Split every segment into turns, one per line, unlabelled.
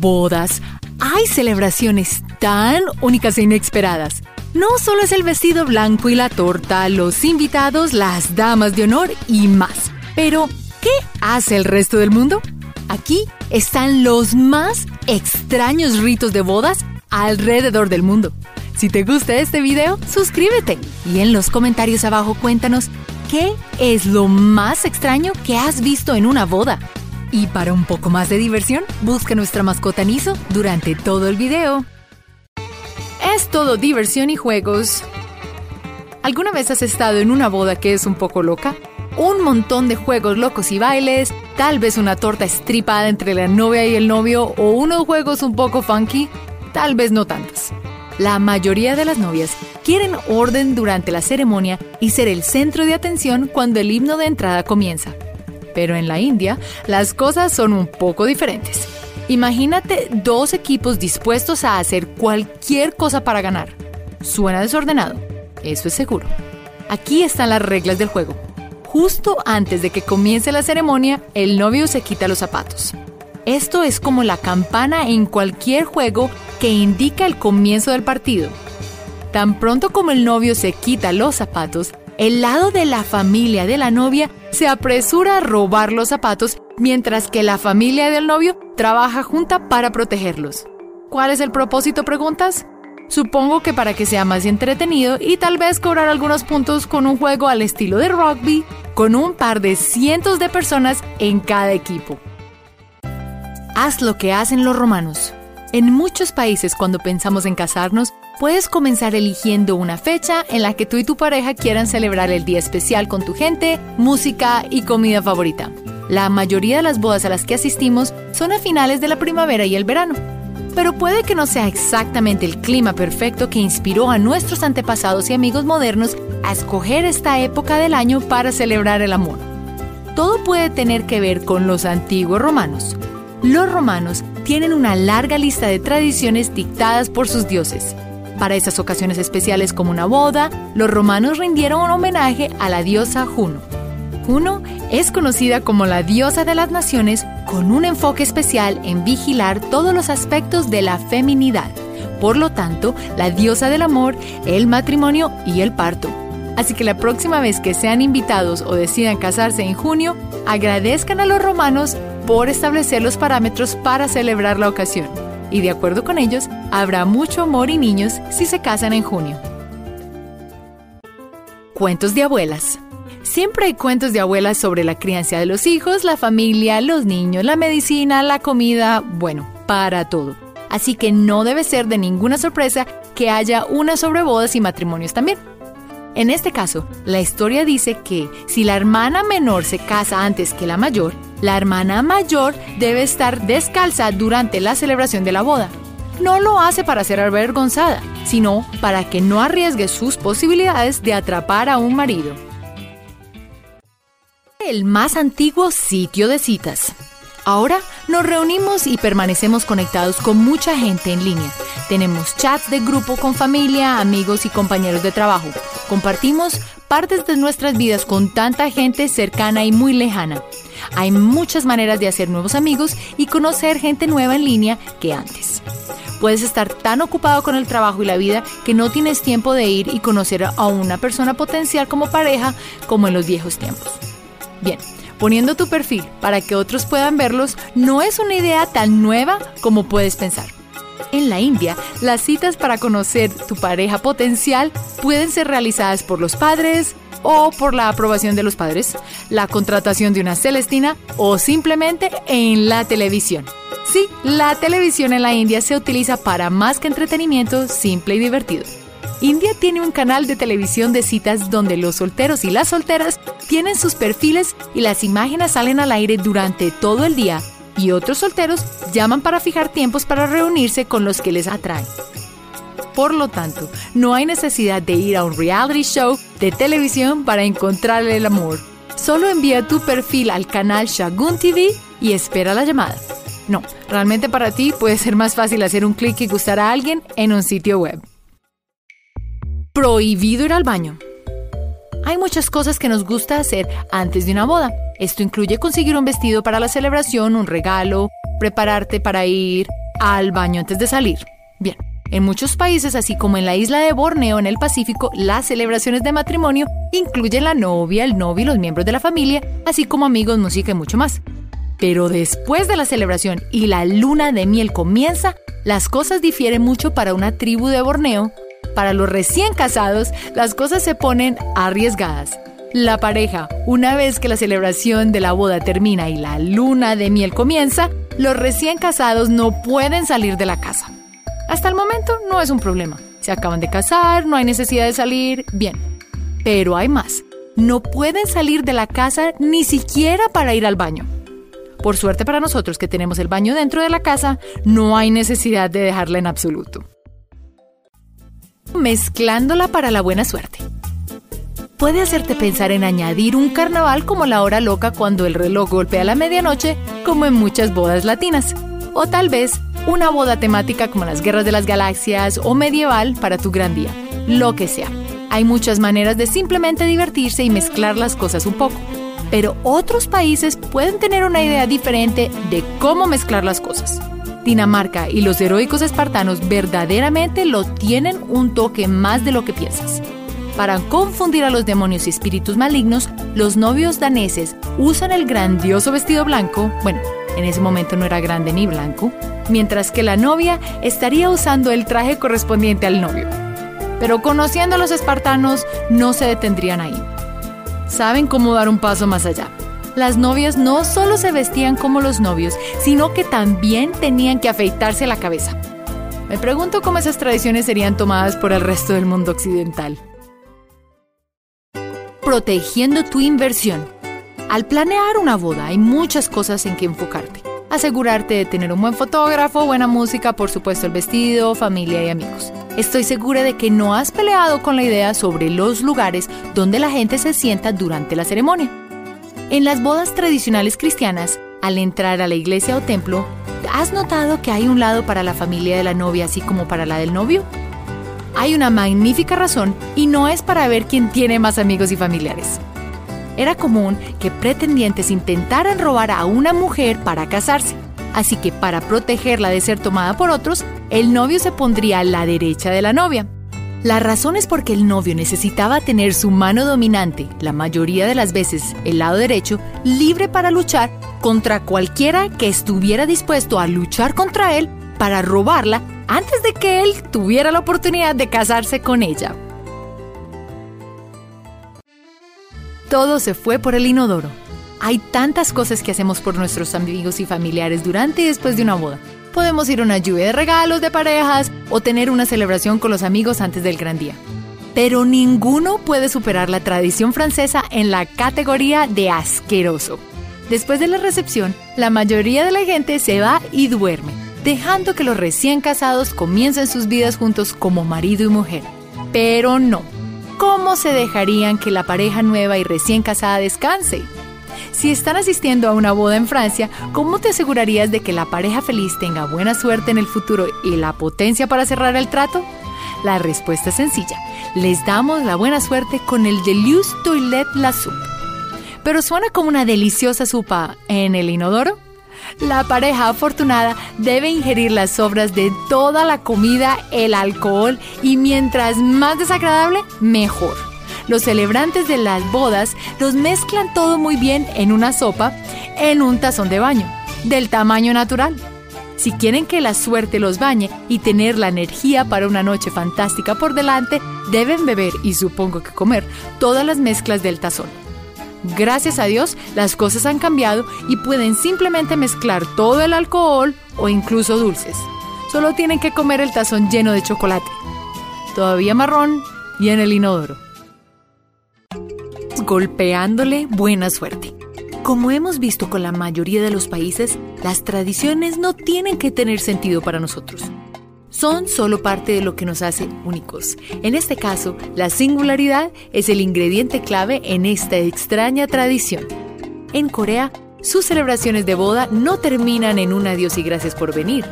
Bodas. Hay celebraciones tan únicas e inesperadas. No solo es el vestido blanco y la torta, los invitados, las damas de honor y más. Pero, ¿qué hace el resto del mundo? Aquí están los más extraños ritos de bodas alrededor del mundo. Si te gusta este video, suscríbete y en los comentarios abajo cuéntanos qué es lo más extraño que has visto en una boda. Y para un poco más de diversión, busca nuestra mascota Niso durante todo el video. Es todo diversión y juegos. ¿Alguna vez has estado en una boda que es un poco loca? Un montón de juegos locos y bailes, tal vez una torta estripada entre la novia y el novio o unos juegos un poco funky, tal vez no tantos. La mayoría de las novias quieren orden durante la ceremonia y ser el centro de atención cuando el himno de entrada comienza. Pero en la India, las cosas son un poco diferentes. Imagínate dos equipos dispuestos a hacer cualquier cosa para ganar. Suena desordenado, eso es seguro. Aquí están las reglas del juego. Justo antes de que comience la ceremonia, el novio se quita los zapatos. Esto es como la campana en cualquier juego que indica el comienzo del partido. Tan pronto como el novio se quita los zapatos, el lado de la familia de la novia se apresura a robar los zapatos mientras que la familia del novio trabaja junta para protegerlos. ¿Cuál es el propósito, preguntas? Supongo que para que sea más entretenido y tal vez cobrar algunos puntos con un juego al estilo de rugby, con un par de cientos de personas en cada equipo. Haz lo que hacen los romanos. En muchos países cuando pensamos en casarnos, puedes comenzar eligiendo una fecha en la que tú y tu pareja quieran celebrar el día especial con tu gente, música y comida favorita. La mayoría de las bodas a las que asistimos son a finales de la primavera y el verano. Pero puede que no sea exactamente el clima perfecto que inspiró a nuestros antepasados y amigos modernos a escoger esta época del año para celebrar el amor. Todo puede tener que ver con los antiguos romanos, los romanos tienen una larga lista de tradiciones dictadas por sus dioses. Para esas ocasiones especiales como una boda, los romanos rindieron un homenaje a la diosa Juno. Juno es conocida como la diosa de las naciones con un enfoque especial en vigilar todos los aspectos de la feminidad. Por lo tanto, la diosa del amor, el matrimonio y el parto. Así que la próxima vez que sean invitados o decidan casarse en junio, agradezcan a los romanos por establecer los parámetros para celebrar la ocasión. Y de acuerdo con ellos, habrá mucho amor y niños si se casan en junio. Cuentos de abuelas. Siempre hay cuentos de abuelas sobre la crianza de los hijos, la familia, los niños, la medicina, la comida, bueno, para todo. Así que no debe ser de ninguna sorpresa que haya una sobre bodas y matrimonios también. En este caso, la historia dice que si la hermana menor se casa antes que la mayor, la hermana mayor debe estar descalza durante la celebración de la boda. No lo hace para ser avergonzada, sino para que no arriesgue sus posibilidades de atrapar a un marido. El más antiguo sitio de citas. Ahora nos reunimos y permanecemos conectados con mucha gente en línea. Tenemos chats de grupo con familia, amigos y compañeros de trabajo. Compartimos partes de nuestras vidas con tanta gente cercana y muy lejana. Hay muchas maneras de hacer nuevos amigos y conocer gente nueva en línea que antes. Puedes estar tan ocupado con el trabajo y la vida que no tienes tiempo de ir y conocer a una persona potencial como pareja como en los viejos tiempos. Bien, poniendo tu perfil para que otros puedan verlos no es una idea tan nueva como puedes pensar. En la India, las citas para conocer tu pareja potencial pueden ser realizadas por los padres, o por la aprobación de los padres, la contratación de una Celestina o simplemente en la televisión. Sí, la televisión en la India se utiliza para más que entretenimiento simple y divertido. India tiene un canal de televisión de citas donde los solteros y las solteras tienen sus perfiles y las imágenes salen al aire durante todo el día y otros solteros llaman para fijar tiempos para reunirse con los que les atraen. Por lo tanto, no hay necesidad de ir a un reality show de televisión para encontrar el amor. Solo envía tu perfil al canal Shagun TV y espera la llamada. No, realmente para ti puede ser más fácil hacer un clic y gustar a alguien en un sitio web. Prohibido ir al baño. Hay muchas cosas que nos gusta hacer antes de una boda. Esto incluye conseguir un vestido para la celebración, un regalo, prepararte para ir, al baño antes de salir. Bien, en muchos países, así como en la isla de Borneo en el Pacífico, las celebraciones de matrimonio incluyen la novia, el novio y los miembros de la familia, así como amigos, música y mucho más. Pero después de la celebración y la luna de miel comienza, las cosas difieren mucho para una tribu de Borneo. Para los recién casados, las cosas se ponen arriesgadas. La pareja, una vez que la celebración de la boda termina y la luna de miel comienza, los recién casados no pueden salir de la casa. Hasta el momento no es un problema. Se acaban de casar, no hay necesidad de salir, bien. Pero hay más. No pueden salir de la casa ni siquiera para ir al baño. Por suerte para nosotros que tenemos el baño dentro de la casa, no hay necesidad de dejarla en absoluto. Mezclándola para la buena suerte. Puede hacerte pensar en añadir un carnaval como la hora loca cuando el reloj golpea la medianoche, como en muchas bodas latinas. O tal vez una boda temática como las guerras de las galaxias o medieval para tu gran día. Lo que sea. Hay muchas maneras de simplemente divertirse y mezclar las cosas un poco pero otros países pueden tener una idea diferente de cómo mezclar las cosas. Dinamarca y los heroicos espartanos verdaderamente lo tienen un toque más de lo que piensas. Para confundir a los demonios y espíritus malignos, los novios daneses usan el grandioso vestido blanco, bueno, en ese momento no era grande ni blanco, mientras que la novia estaría usando el traje correspondiente al novio. Pero conociendo a los espartanos, no se detendrían ahí saben cómo dar un paso más allá. Las novias no solo se vestían como los novios, sino que también tenían que afeitarse la cabeza. Me pregunto cómo esas tradiciones serían tomadas por el resto del mundo occidental. Protegiendo tu inversión. Al planear una boda hay muchas cosas en que enfocarte. Asegurarte de tener un buen fotógrafo, buena música, por supuesto el vestido, familia y amigos. Estoy segura de que no has peleado con la idea sobre los lugares donde la gente se sienta durante la ceremonia. En las bodas tradicionales cristianas, al entrar a la iglesia o templo, ¿has notado que hay un lado para la familia de la novia así como para la del novio? Hay una magnífica razón y no es para ver quién tiene más amigos y familiares. Era común que pretendientes intentaran robar a una mujer para casarse, así que para protegerla de ser tomada por otros, el novio se pondría a la derecha de la novia. La razón es porque el novio necesitaba tener su mano dominante, la mayoría de las veces el lado derecho, libre para luchar contra cualquiera que estuviera dispuesto a luchar contra él para robarla antes de que él tuviera la oportunidad de casarse con ella. Todo se fue por el inodoro. Hay tantas cosas que hacemos por nuestros amigos y familiares durante y después de una boda podemos ir a una lluvia de regalos de parejas o tener una celebración con los amigos antes del gran día. Pero ninguno puede superar la tradición francesa en la categoría de asqueroso. Después de la recepción, la mayoría de la gente se va y duerme, dejando que los recién casados comiencen sus vidas juntos como marido y mujer. Pero no. ¿Cómo se dejarían que la pareja nueva y recién casada descanse? Si están asistiendo a una boda en Francia, ¿cómo te asegurarías de que la pareja feliz tenga buena suerte en el futuro y la potencia para cerrar el trato? La respuesta es sencilla. Les damos la buena suerte con el Deluxe Toilette La Soupe. ¿Pero suena como una deliciosa sopa en el inodoro? La pareja afortunada debe ingerir las sobras de toda la comida, el alcohol y mientras más desagradable, mejor. Los celebrantes de las bodas los mezclan todo muy bien en una sopa en un tazón de baño, del tamaño natural. Si quieren que la suerte los bañe y tener la energía para una noche fantástica por delante, deben beber y supongo que comer todas las mezclas del tazón. Gracias a Dios, las cosas han cambiado y pueden simplemente mezclar todo el alcohol o incluso dulces. Solo tienen que comer el tazón lleno de chocolate, todavía marrón y en el inodoro golpeándole buena suerte. Como hemos visto con la mayoría de los países, las tradiciones no tienen que tener sentido para nosotros. Son solo parte de lo que nos hace únicos. En este caso, la singularidad es el ingrediente clave en esta extraña tradición. En Corea, sus celebraciones de boda no terminan en un adiós y gracias por venir.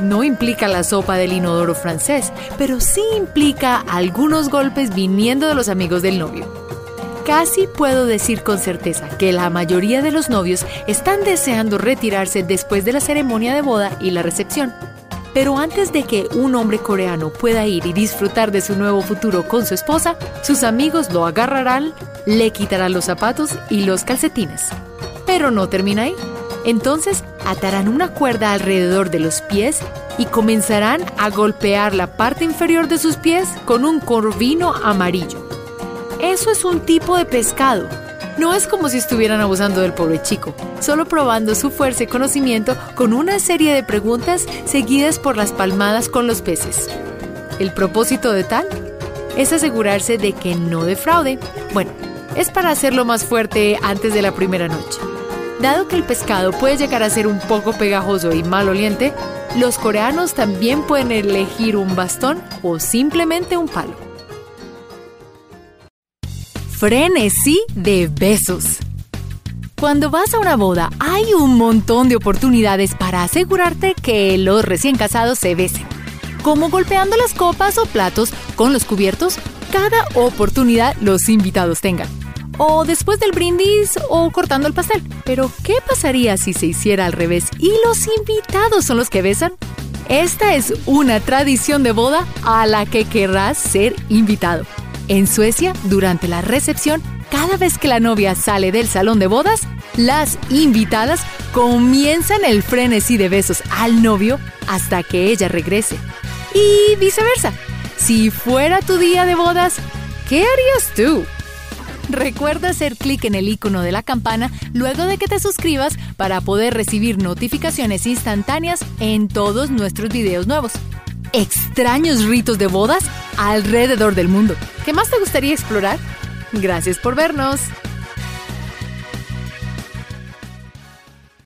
No implica la sopa del inodoro francés, pero sí implica algunos golpes viniendo de los amigos del novio. Casi puedo decir con certeza que la mayoría de los novios están deseando retirarse después de la ceremonia de boda y la recepción. Pero antes de que un hombre coreano pueda ir y disfrutar de su nuevo futuro con su esposa, sus amigos lo agarrarán, le quitarán los zapatos y los calcetines. Pero no termina ahí. Entonces atarán una cuerda alrededor de los pies y comenzarán a golpear la parte inferior de sus pies con un corvino amarillo. Eso es un tipo de pescado. No es como si estuvieran abusando del pobre chico, solo probando su fuerza y conocimiento con una serie de preguntas seguidas por las palmadas con los peces. ¿El propósito de tal? Es asegurarse de que no defraude. Bueno, es para hacerlo más fuerte antes de la primera noche. Dado que el pescado puede llegar a ser un poco pegajoso y maloliente, los coreanos también pueden elegir un bastón o simplemente un palo frenesí de besos. Cuando vas a una boda hay un montón de oportunidades para asegurarte que los recién casados se besen. Como golpeando las copas o platos con los cubiertos, cada oportunidad los invitados tengan. O después del brindis o cortando el pastel. Pero, ¿qué pasaría si se hiciera al revés y los invitados son los que besan? Esta es una tradición de boda a la que querrás ser invitado. En Suecia, durante la recepción, cada vez que la novia sale del salón de bodas, las invitadas comienzan el frenesí de besos al novio hasta que ella regrese. Y viceversa. Si fuera tu día de bodas, ¿qué harías tú? Recuerda hacer clic en el icono de la campana luego de que te suscribas para poder recibir notificaciones instantáneas en todos nuestros videos nuevos extraños ritos de bodas alrededor del mundo. ¿Qué más te gustaría explorar? Gracias por vernos.